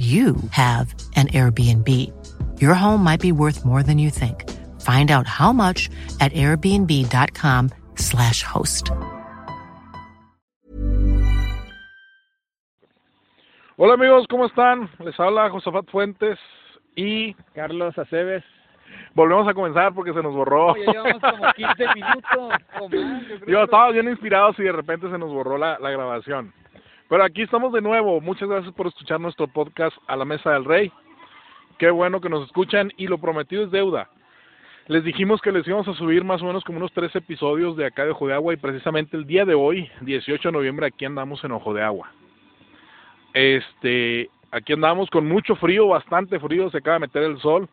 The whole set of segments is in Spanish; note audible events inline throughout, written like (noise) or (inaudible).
you have an Airbnb. Your home might be worth more than you think. Find out how much at airbnb.com/slash host. Hola amigos, ¿cómo están? Les habla Josafat Fuentes y Carlos Aceves. volvemos a comenzar porque se nos borró. Oye, llevamos como 15 (laughs) minutos o más. Yo creo Yo que- estaba bien inspirados y de repente se nos borró la, la grabación. Pero aquí estamos de nuevo. Muchas gracias por escuchar nuestro podcast A la Mesa del Rey. Qué bueno que nos escuchan y lo prometido es deuda. Les dijimos que les íbamos a subir más o menos como unos tres episodios de acá de Ojo de Agua y precisamente el día de hoy, 18 de noviembre, aquí andamos en Ojo de Agua. Este, aquí andamos con mucho frío, bastante frío, se acaba de meter el sol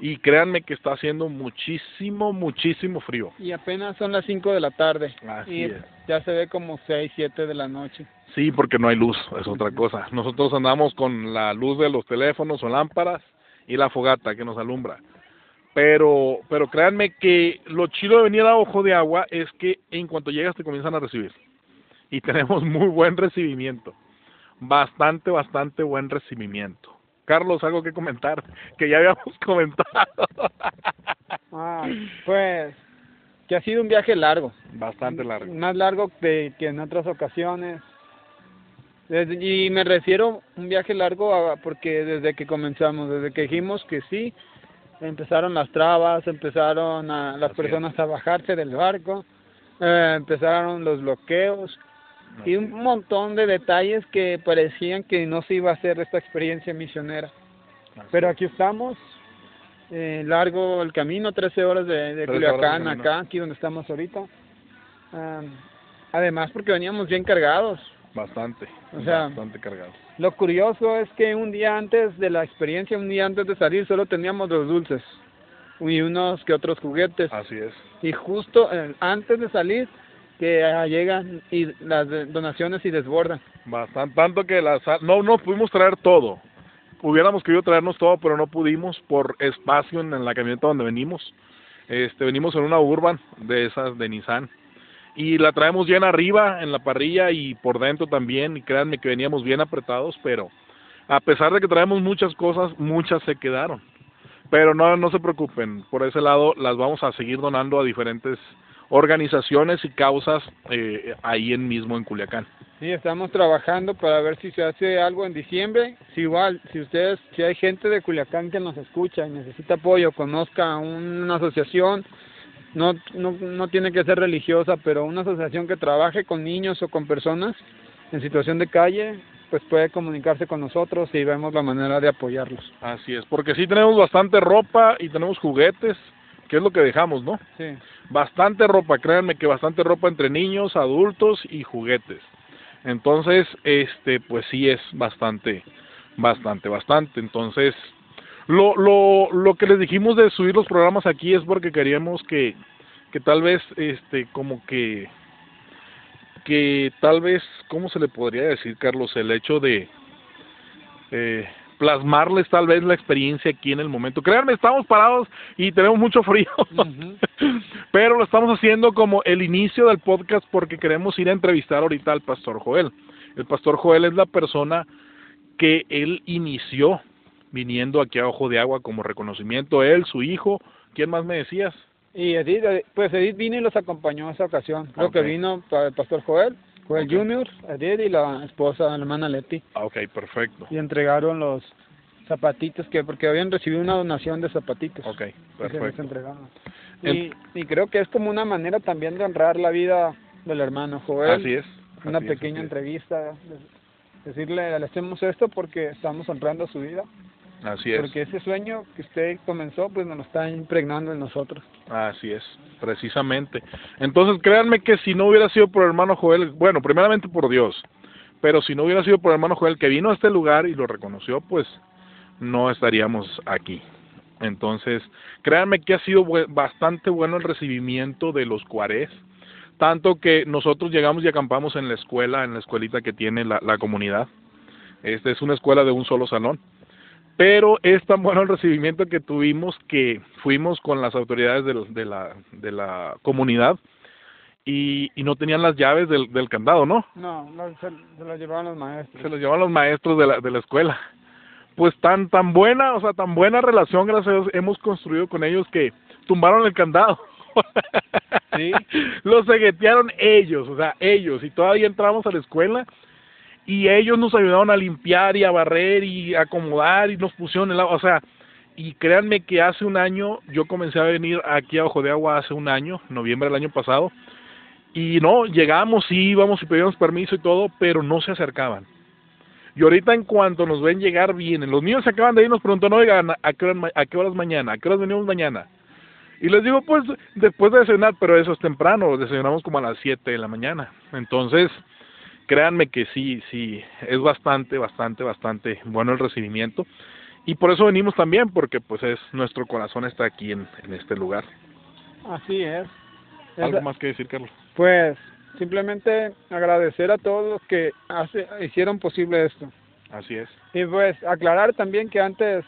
y créanme que está haciendo muchísimo, muchísimo frío. Y apenas son las 5 de la tarde. Así y es. ya se ve como 6, 7 de la noche. Sí, porque no hay luz, es otra cosa. Nosotros andamos con la luz de los teléfonos o lámparas y la fogata que nos alumbra. Pero, pero créanme que lo chido de venir a Ojo de Agua es que en cuanto llegas te comienzan a recibir. Y (laughs) tenemos muy buen recibimiento. Bastante, bastante buen recibimiento. Carlos, algo que comentar, que ya habíamos (laughs) comentado. Ah, pues que ha sido un viaje largo. Bastante largo. Más largo de, que en otras ocasiones. Desde- y me refiero un viaje largo a- porque desde que comenzamos, desde que dijimos que sí, empezaron las trabas, empezaron a, las Así es. personas a bajarse del barco, eh, empezaron los bloqueos y un montón de detalles que parecían que no se iba a hacer esta experiencia misionera. Pero aquí estamos, eh, largo el camino, 13 horas de, de 13 horas de Culiacán acá, aquí donde estamos ahorita. Am, además porque veníamos bien cargados. Bastante, O sea, bastante cargado. Lo curioso es que un día antes de la experiencia, un día antes de salir, solo teníamos los dulces y unos que otros juguetes. Así es. Y justo eh, antes de salir, que ah, llegan y las donaciones y desbordan. Bastante, tanto que las, no, no pudimos traer todo. Hubiéramos querido traernos todo, pero no pudimos por espacio en, en la camioneta donde venimos. Este, venimos en una Urban de esas de Nissan y la traemos bien arriba en la parrilla y por dentro también y créanme que veníamos bien apretados, pero a pesar de que traemos muchas cosas, muchas se quedaron. Pero no, no se preocupen, por ese lado las vamos a seguir donando a diferentes organizaciones y causas eh, ahí en mismo en Culiacán. Sí, estamos trabajando para ver si se hace algo en diciembre. Si igual, si ustedes, si hay gente de Culiacán que nos escucha y necesita apoyo, conozca una asociación, no, no, no tiene que ser religiosa, pero una asociación que trabaje con niños o con personas en situación de calle, pues puede comunicarse con nosotros y vemos la manera de apoyarlos. Así es, porque sí tenemos bastante ropa y tenemos juguetes, que es lo que dejamos, ¿no? Sí. Bastante ropa, créanme que bastante ropa entre niños, adultos y juguetes. Entonces, este, pues sí es bastante, bastante, bastante. Entonces, lo, lo, lo que les dijimos de subir los programas aquí es porque queríamos que, que tal vez, este, como que, que tal vez, ¿cómo se le podría decir, Carlos? El hecho de, eh, plasmarles tal vez la experiencia aquí en el momento. Créanme, estamos parados y tenemos mucho frío, (laughs) pero lo estamos haciendo como el inicio del podcast porque queremos ir a entrevistar ahorita al pastor Joel. El pastor Joel es la persona que él inició viniendo aquí a Ojo de Agua como reconocimiento, él, su hijo, ¿quién más me decías? Y Edith, eh, pues Edith vino y los acompañó en esa ocasión. Creo que vino para el pastor Joel, Joel Ok. Junior, Edith y la esposa, la hermana Leti. Ah, ok, perfecto. y entregaron los zapatitos que porque habían recibido una donación de zapatitos Ok, perfecto. y, y creo que es como una manera también de honrar la vida del hermano Joel Así es. una así pequeña es. entrevista de- decirle le hacemos esto porque estamos honrando su vida Así es. porque ese sueño que usted comenzó pues nos lo está impregnando en nosotros Así es, precisamente. Entonces, créanme que si no hubiera sido por el hermano Joel, bueno, primeramente por Dios, pero si no hubiera sido por el hermano Joel que vino a este lugar y lo reconoció, pues no estaríamos aquí. Entonces, créanme que ha sido bastante bueno el recibimiento de los cuarés, tanto que nosotros llegamos y acampamos en la escuela, en la escuelita que tiene la, la comunidad. Esta es una escuela de un solo salón. Pero es tan bueno el recibimiento que tuvimos que fuimos con las autoridades de, de, la, de la comunidad y, y no tenían las llaves del, del candado, ¿no? No, no se, se las llevaban los maestros. Se las llevaban los maestros de la, de la escuela pues tan tan buena, o sea, tan buena relación, gracias a Dios, hemos construido con ellos que tumbaron el candado. Sí. (laughs) Lo seguetearon ellos, o sea, ellos, y todavía entramos a la escuela y ellos nos ayudaron a limpiar y a barrer y acomodar y nos pusieron el agua, o sea, y créanme que hace un año yo comencé a venir aquí a Ojo de Agua hace un año, noviembre del año pasado, y no, llegamos, íbamos y pedíamos permiso y todo, pero no se acercaban y ahorita en cuanto nos ven llegar, vienen. Los niños se acaban de ir nos preguntan, oigan, ¿a qué, horas, ¿a qué horas mañana? ¿A qué horas venimos mañana? Y les digo, pues, después de desayunar, pero eso es temprano, desayunamos como a las 7 de la mañana. Entonces, créanme que sí, sí, es bastante, bastante, bastante bueno el recibimiento. Y por eso venimos también, porque pues es nuestro corazón está aquí en, en este lugar. Así es. ¿Algo más que decir, Carlos? Pues, simplemente agradecer a todos los que hace, hicieron posible esto. Así es. Y pues aclarar también que antes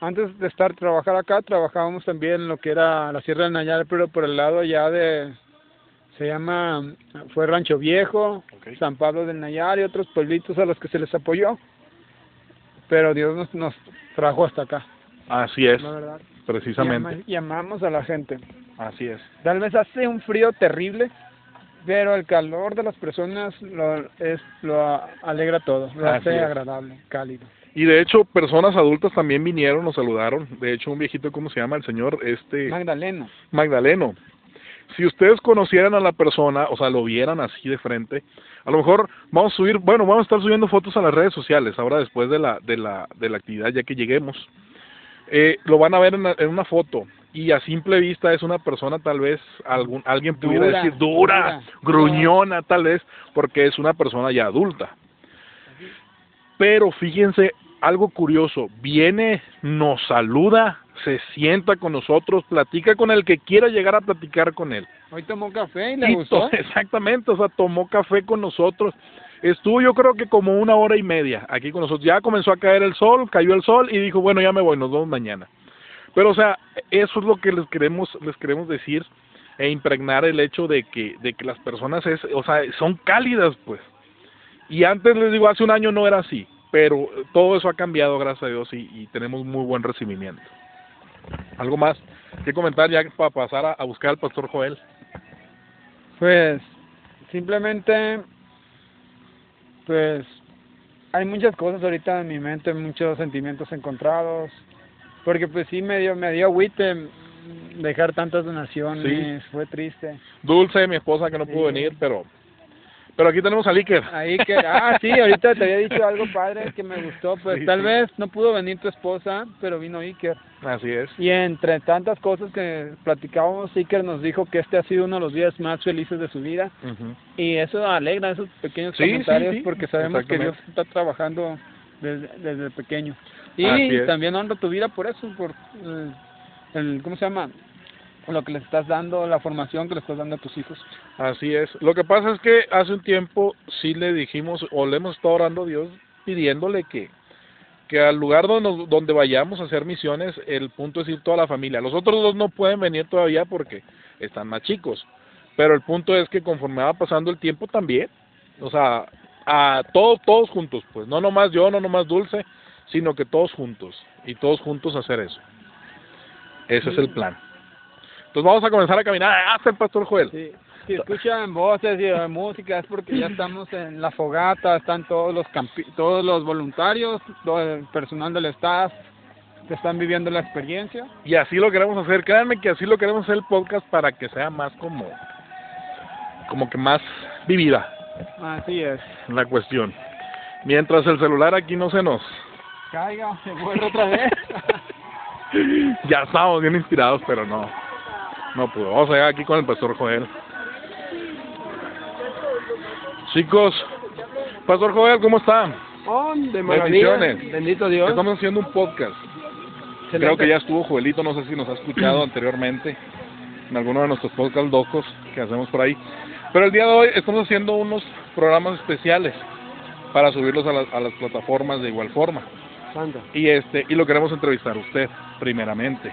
antes de estar trabajar acá trabajábamos también en lo que era la Sierra del Nayar, pero por el lado ya de se llama fue Rancho Viejo, San Pablo del Nayar y otros pueblitos a los que se les apoyó. Pero Dios nos, nos trajo hasta acá. Así es. La verdad. Precisamente. Y, amamos a la gente. Así es. Tal vez hace un frío terrible, pero el calor de las personas lo, es, lo alegra todo, lo hace agradable, cálido. Y de hecho, personas adultas también vinieron, nos saludaron. De hecho, un viejito, ¿cómo se llama? El señor, este... Magdaleno. Magdaleno. Si ustedes conocieran a la persona, o sea, lo vieran así de frente, a lo mejor vamos a subir, bueno, vamos a estar subiendo fotos a las redes sociales ahora después de la, de la, de la actividad, ya que lleguemos. Eh, lo van a ver en, en una foto y a simple vista es una persona tal vez algún alguien pudiera decir dura, gruñona tal vez porque es una persona ya adulta pero fíjense algo curioso viene nos saluda se sienta con nosotros platica con el que quiera llegar a platicar con él. Hoy tomó café y le gustó. (laughs) exactamente o sea tomó café con nosotros. Estuvo yo creo que como una hora y media aquí con nosotros. Ya comenzó a caer el sol cayó el sol y dijo bueno ya me voy nos vemos mañana pero o sea, eso es lo que les queremos les queremos decir e impregnar el hecho de que de que las personas es, o sea, son cálidas, pues. Y antes les digo, hace un año no era así, pero todo eso ha cambiado gracias a Dios y, y tenemos muy buen recibimiento. ¿Algo más que comentar ya para pasar a, a buscar al pastor Joel? Pues simplemente pues hay muchas cosas ahorita en mi mente, muchos sentimientos encontrados porque pues sí me dio, me dio agüite dejar tantas donaciones, fue triste. Dulce, mi esposa que no pudo venir, pero pero aquí tenemos a Iker. A Iker, ah, sí, ahorita te había dicho algo padre que me gustó, pues tal vez no pudo venir tu esposa, pero vino Iker. Así es. Y entre tantas cosas que platicábamos, Iker nos dijo que este ha sido uno de los días más felices de su vida. Y eso alegra esos pequeños comentarios porque sabemos que Dios está trabajando desde, desde pequeño. Y también honro tu vida por eso, por eh, el, ¿cómo se llama? Lo que le estás dando, la formación que le estás dando a tus hijos. Así es. Lo que pasa es que hace un tiempo sí le dijimos, o le hemos estado orando a Dios, pidiéndole que, que al lugar donde, donde vayamos a hacer misiones, el punto es ir toda la familia. Los otros dos no pueden venir todavía porque están más chicos. Pero el punto es que conforme va pasando el tiempo también, o sea, a todos, todos juntos, pues, no nomás yo, no nomás Dulce, sino que todos juntos y todos juntos hacer eso. Ese es el plan. Entonces vamos a comenzar a caminar hasta el Pastor Joel. Sí. Si escuchan voces y música es porque ya estamos en la fogata, están todos los todos los voluntarios, todo el personal del staff que están viviendo la experiencia. Y así lo queremos hacer. Créanme que así lo queremos hacer el podcast para que sea más como como que más vivida. Así es. La cuestión. Mientras el celular aquí no se nos caiga, se vuelve otra vez. (laughs) ya estamos bien inspirados, pero no. No pudo. Vamos a llegar aquí con el pastor Joel. Chicos, pastor Joel, ¿cómo está? Oh, de maravilla. Bendiciones. Bendito Dios. Estamos haciendo un podcast. Creo que ya estuvo Joelito, no sé si nos ha escuchado anteriormente en alguno de nuestros podcasts locos que hacemos por ahí. Pero el día de hoy estamos haciendo unos programas especiales para subirlos a, las- a las plataformas de igual forma. Santo. Y este y lo queremos entrevistar a usted primeramente.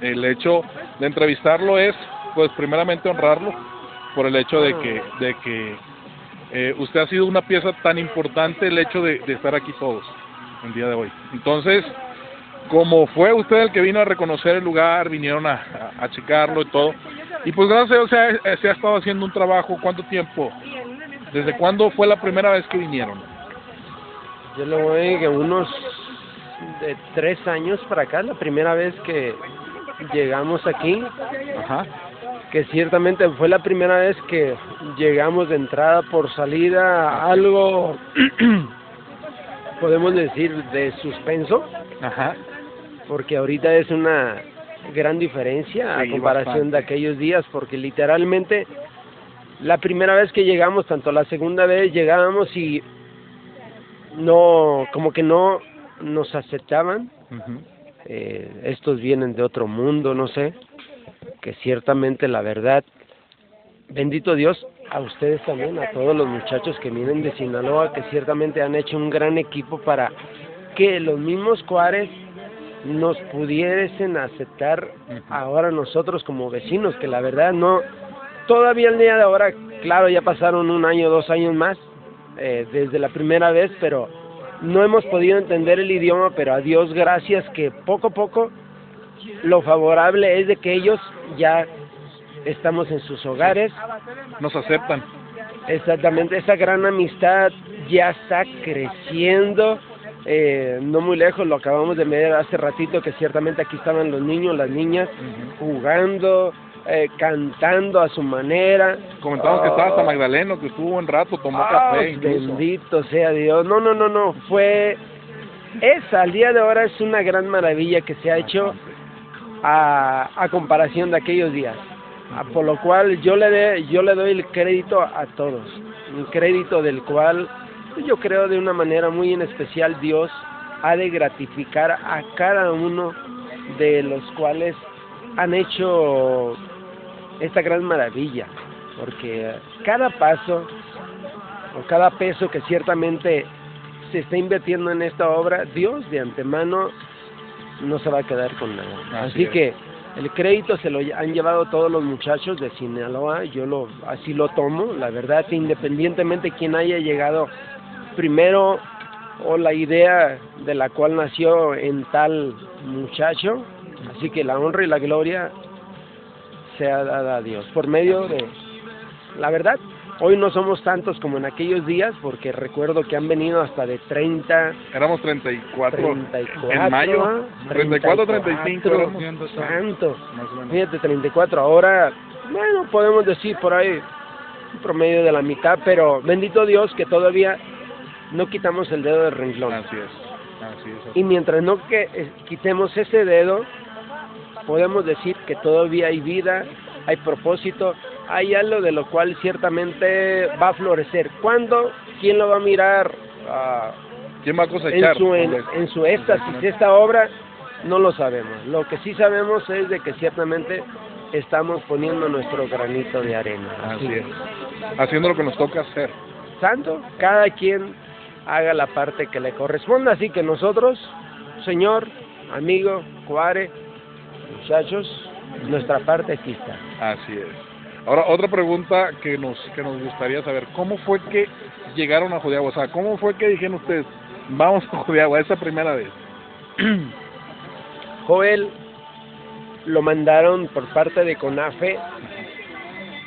El hecho de entrevistarlo es, pues, primeramente honrarlo por el hecho de que de que eh, usted ha sido una pieza tan importante el hecho de, estar aquí todos el día de hoy. Entonces, como fue usted el que vino a reconocer el lugar, vinieron a, a, a checarlo y todo, y pues gracias a Dios se ha, estado haciendo un trabajo, ¿cuánto tiempo? ¿Desde cuándo fue la primera vez que vinieron? Yo le voy que unos de tres años para acá, la primera vez que llegamos aquí, Ajá. que ciertamente fue la primera vez que llegamos de entrada por salida, algo, (clears throat) podemos decir, de suspenso, Ajá. porque ahorita es una gran diferencia a comparación bastante. de aquellos días, porque literalmente la primera vez que llegamos, tanto la segunda vez llegábamos y no, como que no nos aceptaban. Eh, estos vienen de otro mundo, no sé, que ciertamente la verdad, bendito Dios, a ustedes también, a todos los muchachos que vienen de Sinaloa, que ciertamente han hecho un gran equipo para que los mismos cuares nos pudiesen aceptar ahora nosotros como vecinos, que la verdad no, todavía el día de ahora, claro, ya pasaron un año, dos años más, eh, desde la primera vez, pero no hemos podido entender el idioma, pero a Dios gracias que poco a poco lo favorable es de que ellos ya estamos en sus hogares, Nos aceptan. exactamente esa gran amistad ya está creciendo, eh, no muy lejos, lo acabamos de ver hace ratito que ciertamente aquí estaban los niños, las niñas jugando, eh, cantando a su manera. Comentamos que estaba hasta Oh. Magdaleno, que estuvo un rato, tomó Ah, café incluso. bendito sea Dios. No, no, no, no. Fue. Esa, al día de ahora, es una gran maravilla que se ha hecho a, a comparación de aquellos días. Ah, por lo cual yo le, de- yo le doy el crédito a todos. Un crédito del cual yo creo de una manera muy en especial Dios ha de gratificar a cada uno de los cuales han hecho esta gran maravilla. Porque cada paso o cada peso que ciertamente se está invirtiendo en esta obra, Dios de antemano no se va a quedar con nada. Así Así, es. que el crédito se lo han llevado todos los muchachos de Sinaloa, yo lo así lo tomo, la verdad, independientemente quién haya llegado primero o la idea de la cual nació en tal muchacho, así que la honra y la gloria sea dada a Dios por medio de la verdad. Hoy no somos tantos como en aquellos días porque recuerdo que han venido hasta de 30, Éramos 34. 34, en mayo. ¿ah? 34, 35 éramos. Santo. Más o menos. Fíjate, 34. Ahora, bueno, podemos decir por ahí un promedio de la mitad, pero bendito Dios que todavía no quitamos el dedo del renglón. Así es. Así es. Y mientras no que eh, quitemos ese dedo, podemos decir que todavía hay vida, hay propósito, hay algo de lo cual ciertamente va a florecer. ¿Cuándo? ¿Quién lo va a mirar ah, ¿Quién va a en cosechar? su en, en su éxtasis esta obra? No lo sabemos. Lo que sí sabemos es de que ciertamente estamos poniendo nuestro granito de arena. Así es. Haciendo lo que nos toca hacer. Santo, cada quien haga la parte que le corresponda. Así que nosotros, señor, amigo, cuare, muchachos, nuestra parte aquí está. Así es. Ahora, otra pregunta que nos, que nos gustaría saber. ¿Cómo fue que llegaron a Judeagua? O sea, ¿cómo fue que dijeron ustedes, vamos a Judeagua esa primera vez? (clears throat) Joel lo mandaron por parte de CONAFE,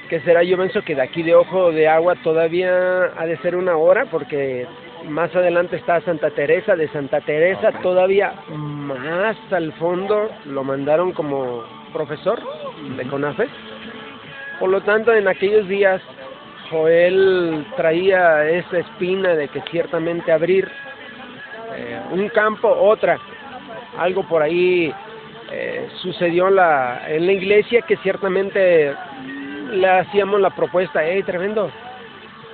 que será, yo pienso que de aquí de Ojo de Agua todavía ha de ser una hora, porque más adelante está Santa Teresa, de Santa Teresa todavía más al fondo lo mandaron como profesor de CONAFE. Por lo tanto, en aquellos días Joel traía esa espina de que ciertamente abrir eh, un campo, otra, algo por ahí eh, sucedió en la, en la iglesia que ciertamente le hacíamos la propuesta, hey, tremendo,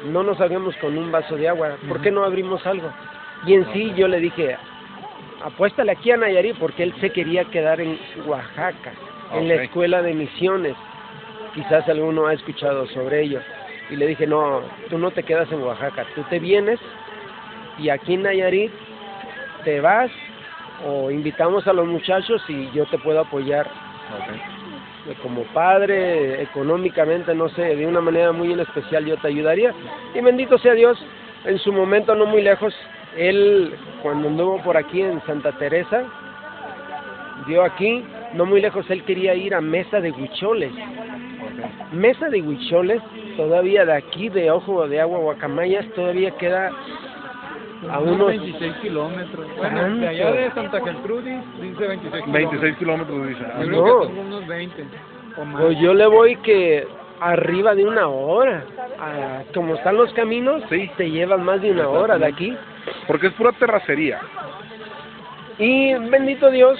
no nos hagamos con un vaso de agua, ¿por qué no abrimos algo? Y en sí yo le dije, apuéstale aquí a Nayarit porque él se quería quedar en Oaxaca, en la escuela de misiones. Quizás alguno ha escuchado sobre ello. Y le dije, no, tú no te quedas en Oaxaca, tú te vienes y aquí en Nayarit te vas o invitamos a los muchachos y yo te puedo apoyar. Como padre, económicamente, no sé, de una manera muy en especial yo te ayudaría. Y bendito sea Dios, en su momento no muy lejos, él cuando anduvo por aquí en Santa Teresa, dio aquí, no muy lejos, él quería ir a Mesa de Huicholes. Mesa de Huicholes, todavía de aquí, de Ojo de Agua, Guacamayas, todavía queda a unos 26 kilómetros. Bueno, ¿Tanto? de allá de Santa Gertrudis dice 26 kilómetros. 26 kilómetros dice. Ah, Yo No. creo que son unos 20 o más. Pues yo le voy que arriba de una hora. Ah, como están los caminos, Sí. te llevan más de una hora de aquí. Porque es pura terracería. Y bendito Dios,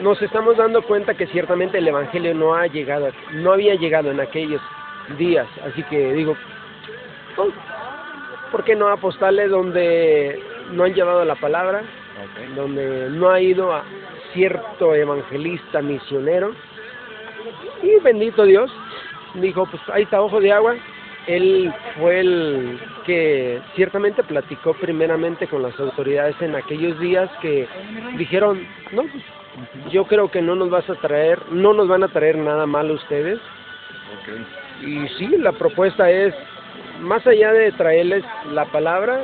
nos estamos dando cuenta que ciertamente el Evangelio no ha llegado, no había llegado en aquellos días. Así que digo, oh, ¿por qué no apostarle donde no han llevado la palabra? donde no ha ido a cierto evangelista misionero. Y bendito Dios, dijo, pues ahí está ojo de agua. Él fue el que ciertamente platicó primeramente con las autoridades en aquellos días que dijeron, no, pues, yo creo que no nos vas a traer, no nos van a traer nada malo ustedes. Y sí, la propuesta es, más allá de traerles la palabra,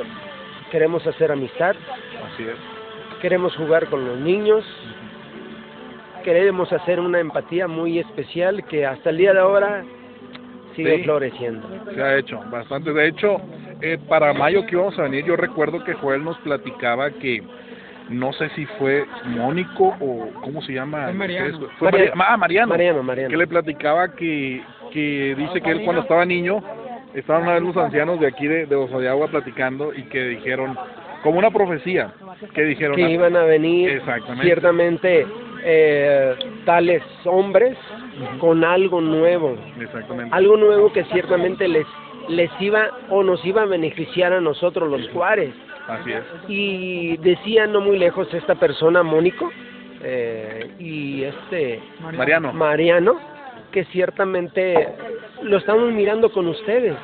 queremos hacer amistad, Así es. queremos jugar con los niños, queremos hacer una empatía muy especial que hasta el día de ahora sigue Sí. floreciendo. Se ha hecho bastante. De hecho, eh, para mayo que íbamos a venir, yo recuerdo que Joel nos platicaba que no sé si fue Mónico o cómo se llama. Fue Mariano. Fue- Mariano. Maria- ah, Mariano. Mariano, Mariano. Que le platicaba que, que dice que él cuando estaba niño, estaban una vez los ancianos de aquí de, de de Agua platicando y que dijeron, como una profecía, que dijeron, que iban a venir Exactamente. ciertamente eh, tales hombres con algo nuevo, exactamente, algo nuevo que ciertamente les les iba o nos iba a beneficiar a nosotros los Juárez. así es. Y decía no muy lejos esta persona, Mónico, eh, y este Mariano. Mariano, que ciertamente lo estamos mirando con ustedes,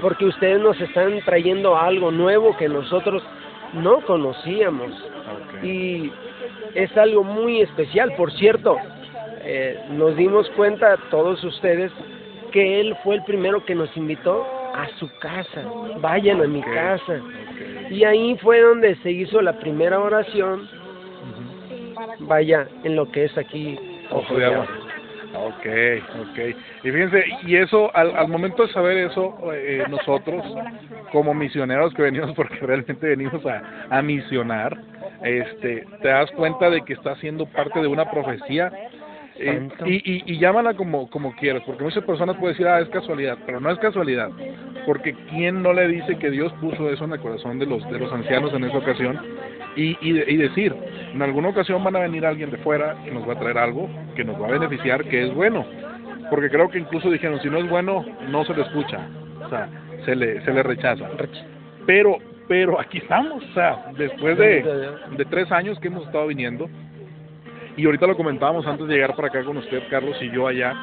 porque ustedes nos están trayendo algo nuevo que nosotros no conocíamos. Y es algo muy especial, por cierto, eh, nos dimos cuenta todos ustedes que él fue el primero que nos invitó a su casa, vayan a mi casa. Y ahí fue donde se hizo la primera oración, vaya, en lo que es aquí Ojo de agua. Ok, ok. Y fíjense, y eso, al, al momento de saber eso, eh, nosotros, como misioneros que venimos, (laughs) porque realmente venimos a, a misionar, este, te das cuenta de que está siendo parte de una profecía. eh, y, y, y llámala como, como quieras, porque muchas personas pueden decir, ah, es casualidad, pero no es casualidad, porque ¿quién no le dice que Dios puso eso en el corazón de los, de los ancianos en esa ocasión? Y, y, y decir, en alguna ocasión van a venir alguien de fuera que nos va a traer algo que nos va a beneficiar, que es bueno. Porque creo que incluso dijeron, si no es bueno, no se le escucha. O sea, se le, se le rechaza. Pero, pero aquí estamos, o sea, después de, de tres años que hemos estado viniendo, y ahorita lo comentábamos antes de llegar para acá con usted, Carlos, y yo allá,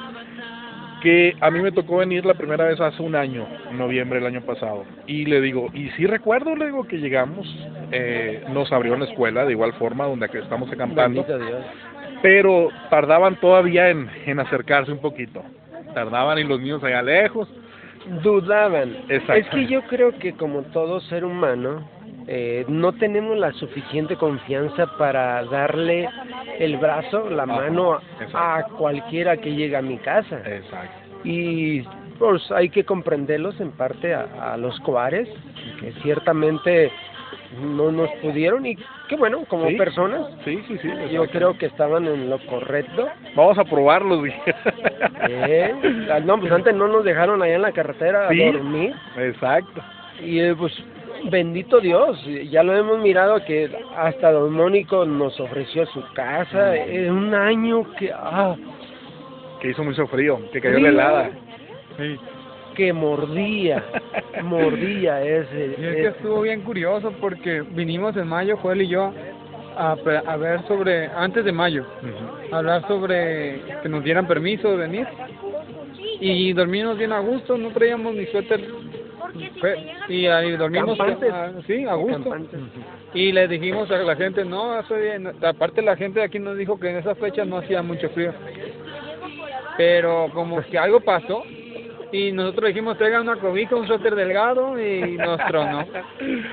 que a mí me tocó venir la primera vez hace un año, en noviembre del año pasado, y le digo, y sí recuerdo, le digo que llegamos, eh, nos abrió la escuela de igual forma, donde estamos acampando, Dios. pero tardaban todavía en, en acercarse un poquito, tardaban y los niños allá lejos, Dudaban. Exacto. Es que yo creo que como todo ser humano, eh, no tenemos la suficiente confianza para darle el brazo, la mano a, cualquiera que llegue a mi casa. exacto, Y pues hay que comprenderlos en parte a, a los coares, que ciertamente no nos pudieron y que bueno, como Sí. personas, sí, sí, sí, yo creo que estaban en lo correcto. Vamos a probarlos. ¿eh? No, pues antes no nos dejaron allá en la carretera Sí. a dormir. Exacto. Y eh, pues bendito Dios, ya lo hemos mirado que hasta Don Mónico nos ofreció su casa en un año que ah, Que hizo mucho frío, que cayó helada. Sí. que mordía, (laughs) mordía ese. Y es que estuvo bien curioso porque vinimos en mayo, Joel y yo, a, ver sobre, antes de mayo, a hablar sobre que nos dieran permiso de venir. Y dormimos bien a gusto, no traíamos ni suéter. Fue- Y ahí dormimos, Campantes. ah, sí, a gusto. Campantes. Y le dijimos a la gente, no, hace bien. aparte la gente de aquí nos dijo que en esa fecha no hacía mucho frío. Pero como que algo pasó y nosotros dijimos traigan una cobija, un suéter delgado y nos tronó.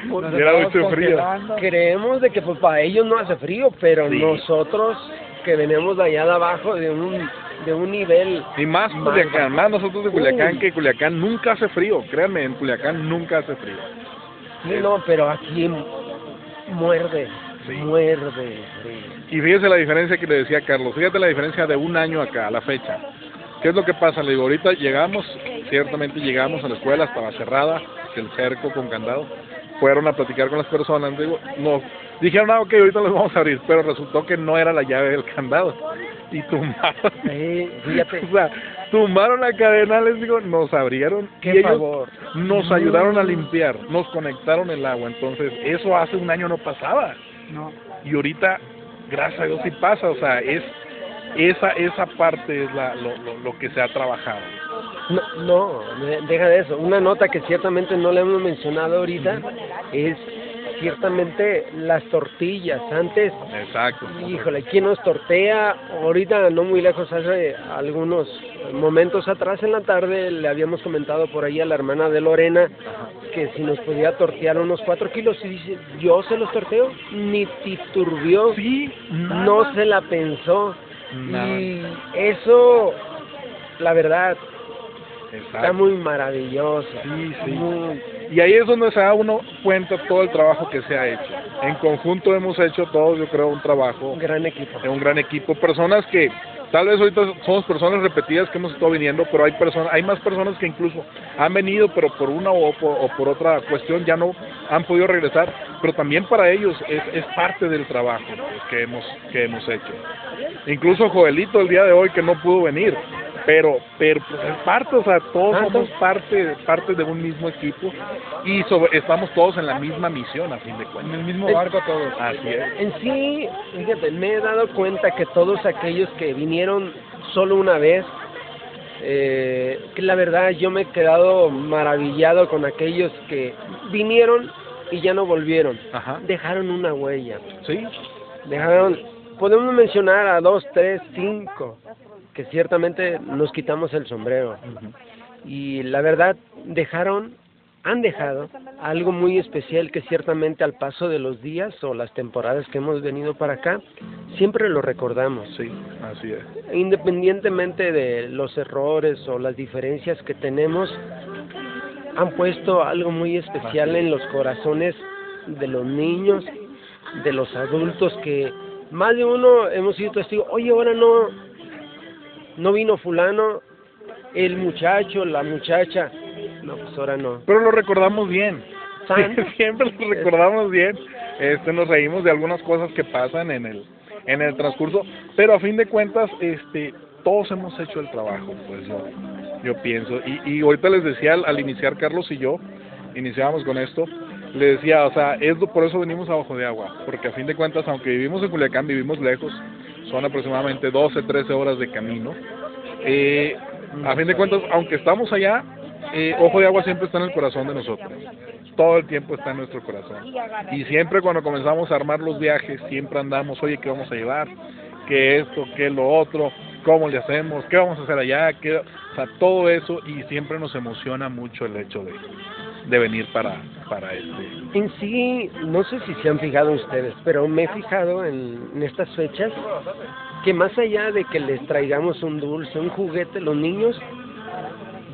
Nos era mucho frío. Creemos de que pues para ellos no hace frío, pero Sí. nosotros que venimos de allá de abajo de un de un nivel Y más Más Culiacán, más nosotros de Culiacán, Uy. que Culiacán nunca hace frío. Créanme, en Culiacán nunca hace frío. sí, no, pero aquí muerde, Sí. muerde frío. Y fíjese la diferencia que le decía Carlos, fíjate la diferencia de un año acá, a la fecha. ¿Qué es lo que pasa? Le digo, ahorita llegamos, ciertamente llegamos a la escuela, estaba cerrada, el cerco con candado. Fueron a platicar con las personas, digo, no, dijeron, ah, ok, ahorita los vamos a abrir, pero resultó que no era la llave del candado. Y tumbaron, Sí, fíjate, o sea, tumbaron la cadena, les digo, nos abrieron qué y ellos favor. nos ayudaron a limpiar, nos conectaron el agua. Entonces, eso hace un año no pasaba No. y ahorita gracias a Dios sí pasa o sea es esa esa parte es la lo, lo, lo que se ha trabajado No, no, de- deja de eso. Una nota que ciertamente no le hemos mencionado ahorita es ciertamente las tortillas. Antes exacto Híjole, ¿quién nos tortea? Ahorita, no muy lejos, hace algunos momentos atrás en la tarde le habíamos comentado por ahí a la hermana de Lorena que si nos podía tortear unos cuatro kilos y dice, yo se los torteo, ni titurbió, sí no se la pensó. Nada. Y eso, la verdad, exacto está muy maravilloso. Sí, sí. Muy- y ahí es donde se da uno cuenta todo el trabajo que se ha hecho en conjunto hemos hecho todos yo creo un trabajo un gran equipo. un gran equipo personas que tal vez ahorita somos personas repetidas que hemos estado viniendo pero hay personas hay más personas que incluso han venido pero por una o por, o por otra cuestión ya no han podido regresar pero también para ellos es, es parte del trabajo pues, que hemos que hemos hecho incluso Joelito el día de hoy que no pudo venir pero pero pues es parte o sea todos Ah, somos parte parte de un mismo equipo y sobre- estamos todos en la misma misión a fin de En cuentas el mismo barco todos. así es En sí, fíjate, me he dado cuenta que todos aquellos que vinieron solo una vez, eh, que la verdad yo me he quedado maravillado con aquellos que vinieron y ya no volvieron. ajá Dejaron una huella. sí Dejaron, podemos mencionar a dos, tres, cinco, que ciertamente nos quitamos el sombrero. Y la verdad, dejaron, han dejado algo muy especial que ciertamente al paso de los días o las temporadas que hemos venido para acá, siempre lo recordamos. sí así es Independientemente de los errores o las diferencias que tenemos, han puesto algo muy especial en los corazones de los niños, de los adultos que más de uno hemos sido testigos, oye, ahora no, no vino fulano, el muchacho, la muchacha, no, pues ahora no. pero lo recordamos bien. (laughs) Siempre lo recordamos bien. Este, nos reímos de algunas cosas que pasan en el en el transcurso, pero a fin de cuentas, este, todos hemos hecho el trabajo, pues yo yo pienso. Y, y ahorita les decía al, al iniciar Carlos y yo iniciábamos con esto, le decía, o sea, es por eso venimos abajo de agua, porque a fin de cuentas, aunque vivimos en Culiacán, vivimos lejos, son aproximadamente 12, 13 horas de camino. Eh, a fin de cuentas, aunque estamos allá, eh, Ojo de Agua siempre está en el corazón de nosotros. Todo el tiempo está en nuestro corazón. Y siempre cuando comenzamos a armar los viajes, siempre andamos, oye, ¿qué vamos a llevar? ¿Qué esto? ¿Qué lo otro? ¿Cómo le hacemos? ¿Qué vamos a hacer allá? ¿Qué? O sea, todo eso y siempre nos emociona mucho el hecho de, de venir para, para este. En sí, no sé si se han fijado ustedes, pero me he fijado en, en estas fechas que más allá de que les traigamos un dulce, un juguete, los niños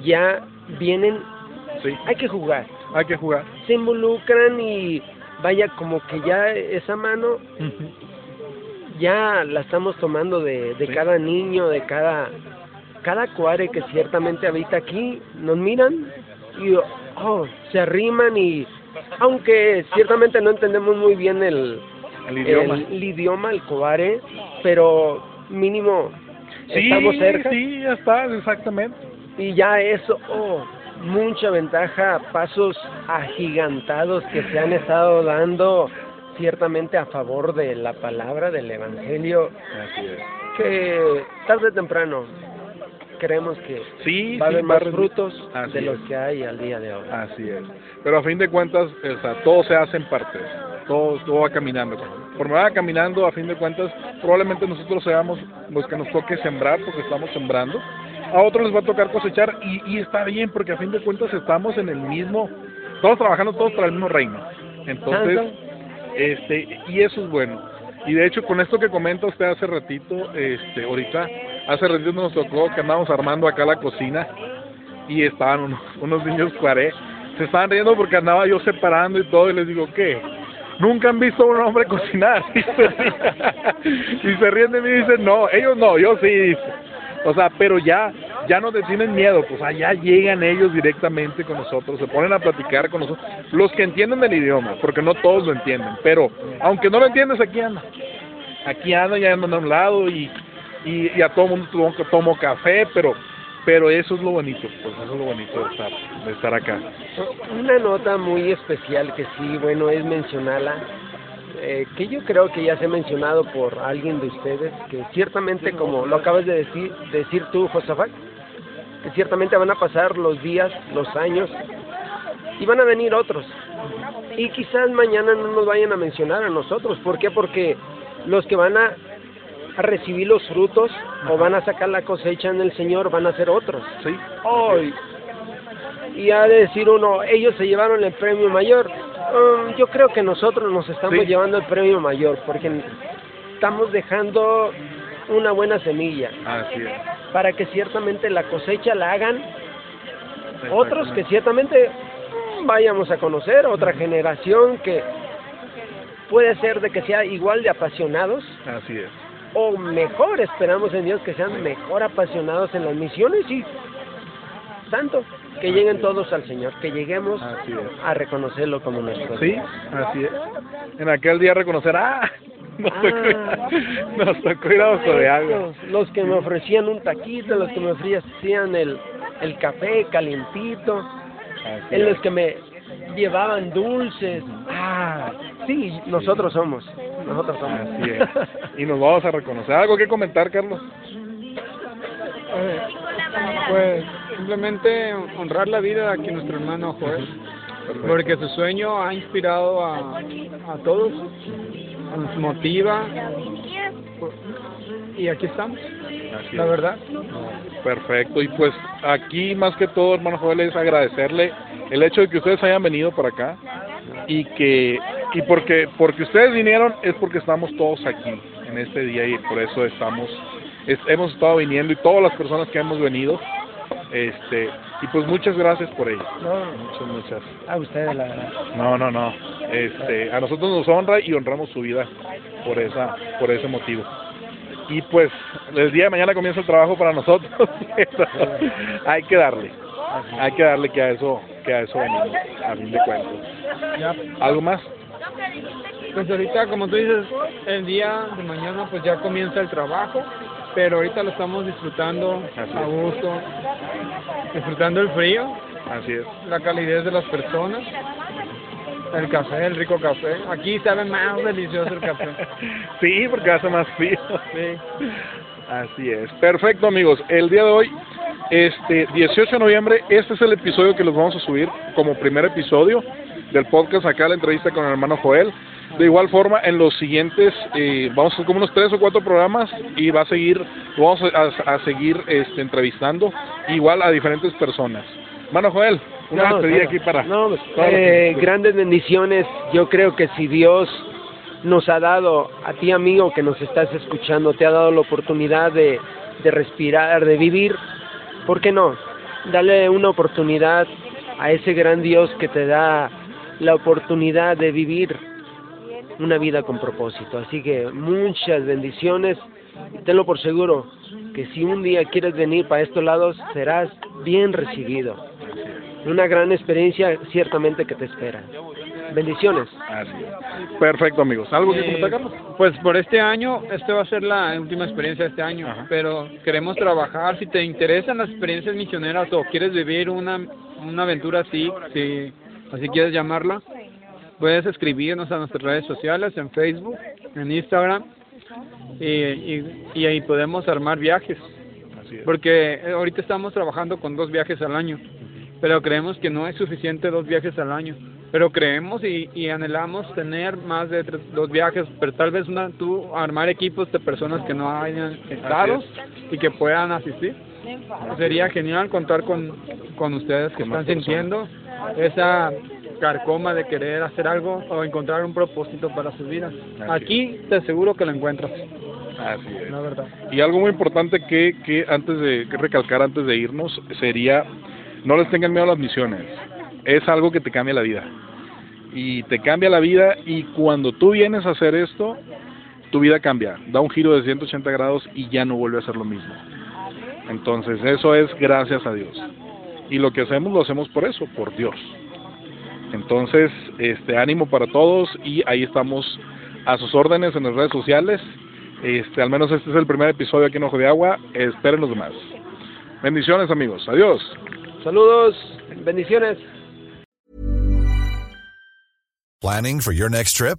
ya vienen, Sí, hay que jugar, hay que jugar. se involucran y vaya como que ya esa mano ya la estamos tomando de, de Sí. cada niño, de cada cada cuare que ciertamente habita aquí, nos miran y oh, se arriman y aunque ciertamente no entendemos muy bien el, El idioma. el, el idioma, el coare, pero mínimo sí, estamos cerca sí, ya está, exactamente. y ya eso, oh, mucha ventaja, pasos agigantados que se han estado dando ciertamente a favor de la palabra del Evangelio, Así es. que tarde o temprano creemos que Sí, va a sí, haber más frutos de los es. que hay al día de hoy. Así es. Pero a fin de cuentas, o sea, todo se hace en partes. Todo, todo va caminando. Por va caminando, a fin de cuentas, probablemente nosotros seamos los que nos toque sembrar porque estamos sembrando. A otros les va a tocar cosechar y, y está bien porque a fin de cuentas estamos en el mismo, todos trabajando todos para el mismo reino. Entonces, este, y eso es bueno. Y de hecho, con esto que comenta usted hace ratito, este, ahorita, hace ratito nos tocó que andábamos armando acá la cocina y estaban unos, unos niños cuaré, se estaban riendo porque andaba yo separando y todo y les digo, ¿qué? Nunca han visto a un hombre cocinar (laughs) y se ríen, de mí y dicen, no, ellos no, yo sí. O sea, pero ya, ya no te tienen miedo, pues allá llegan ellos directamente con nosotros, se ponen a platicar con nosotros, los que entienden el idioma, porque no todos lo entienden, pero aunque no lo entiendes, aquí andan, aquí andan, ya andan a un lado y, y, y a todo mundo tomo, café, pero pero eso es lo bonito, pues eso es lo bonito de estar, de estar acá. Una nota muy especial que sí, bueno, es mencionarla, eh, que yo creo que ya se ha mencionado por alguien de ustedes, que ciertamente, como lo acabas de decir, decir tú, Josafat, que ciertamente van a pasar los días, los años, y van a venir otros. Y quizás mañana no nos vayan a mencionar a nosotros. ¿Por qué? Porque los que van a, a recibir los frutos o van a sacar la cosecha en el Señor van a ser otros. Sí, Hoy. Y ha de decir uno, ellos se llevaron el premio mayor. Um, yo creo que nosotros nos estamos Sí. llevando el premio mayor porque estamos dejando una buena semilla así es. para que ciertamente la cosecha la hagan otros que ciertamente mm, vayamos a conocer, otra generación que puede ser de que sea igual de apasionados Así es. O mejor, esperamos en Dios que sean mejor apasionados en las misiones y tanto que lleguen todos al Señor, que lleguemos a reconocerlo como nuestro Sí, así es. En aquel día reconocer, ah, (laughs) nos tocó, Ah. nos tocó ir a Ojo de Agua. Los que me ofrecían un taquito, los que me ofrecían el, el café calientito, en los que me llevaban dulces. Ah, sí, nosotros somos, nosotros somos. Así es. Y nos vamos a reconocer. ¿Algo que comentar, Carlos? Eh, Pues simplemente honrar la vida de aquí nuestro hermano Joel, porque su sueño ha inspirado a, a todos, nos motiva y aquí estamos, Así la es. verdad. Perfecto, y pues aquí más que todo, hermano Joel, es agradecerle el hecho de que ustedes hayan venido para acá y que y porque porque ustedes vinieron es porque estamos todos aquí en este día y por eso estamos es- hemos estado viniendo y todas las personas que hemos venido este y pues muchas gracias por ello. Muchas muchas. A ustedes, la verdad. No, no, no. Este, a nosotros nos honra y honramos su vida por esa por ese motivo. Y pues el día de mañana comienza el trabajo para nosotros. (laughs) Hay que darle. Hay que darle que a eso que a eso venimos, a fin de cuentas. ¿Algo más? Pues ahorita, como tú dices, el día de mañana pues ya comienza el trabajo, pero ahorita lo estamos disfrutando Así a es. gusto, disfrutando el frío, Así es. la calidez de las personas, el café, el rico café. Aquí sabe más delicioso el café. (laughs) Sí, porque hace más frío. Sí. Así es. Perfecto, amigos. El día de hoy, este 18 de noviembre, este es el episodio que los vamos a subir como primer episodio del podcast acá, la entrevista con el hermano Joel. De igual forma, en los siguientes, eh, vamos a hacer como unos tres o cuatro programas y va a seguir, vamos a, a seguir este, entrevistando igual a diferentes personas. Hermano Joel, una No, despedida no, aquí para... no, eh, grandes bendiciones. Yo creo que si Dios nos ha dado, a ti amigo que nos estás escuchando, te ha dado la oportunidad de, de respirar, de vivir, ¿por qué no? Dale una oportunidad a ese gran Dios que te da la oportunidad de vivir una vida con propósito. Así que muchas bendiciones. y Tenlo por seguro que si un día quieres venir para estos lados, serás bien recibido. Una gran experiencia ciertamente que te espera. Bendiciones. Así es. Perfecto, amigos. ¿Algo que Eh, comentar, Carlos? Pues por este año, esta va a ser la última experiencia de este año, Ajá. pero queremos trabajar, si te interesan las experiencias misioneras o quieres vivir una una aventura así, si así quieres llamarla, puedes escribirnos a nuestras redes sociales, en Facebook, en Instagram, y, y, y ahí podemos armar viajes. Porque eh, ahorita estamos trabajando con dos viajes al año, pero creemos que no es suficiente dos viajes al año. Pero creemos y, y anhelamos tener más de tres- dos viajes, pero tal vez una, tú armar equipos de personas que no hayan estado y que puedan asistir. Sería genial contar con, con ustedes que Con están sintiendo esa carcoma de querer hacer algo o encontrar un propósito para sus vidas. Así Aquí te aseguro que lo encuentras, Así es. la verdad. Y algo muy importante que, que antes de que recalcar antes de irnos sería no les tengan miedo a las misiones. Es algo que te cambia la vida. Y te cambia la vida y cuando tú vienes a hacer esto, tu vida cambia, da un giro de 180 grados y ya no vuelve a ser lo mismo. Entonces, eso es gracias a Dios. Y lo que hacemos lo hacemos por eso, por Dios. Entonces, este ánimo para todos y ahí estamos a sus órdenes en las redes sociales. Este, al menos este es el primer episodio aquí en Ojo de Agua. Esperen los demás. Bendiciones, amigos. Adiós. Saludos, bendiciones. Planning for your next trip?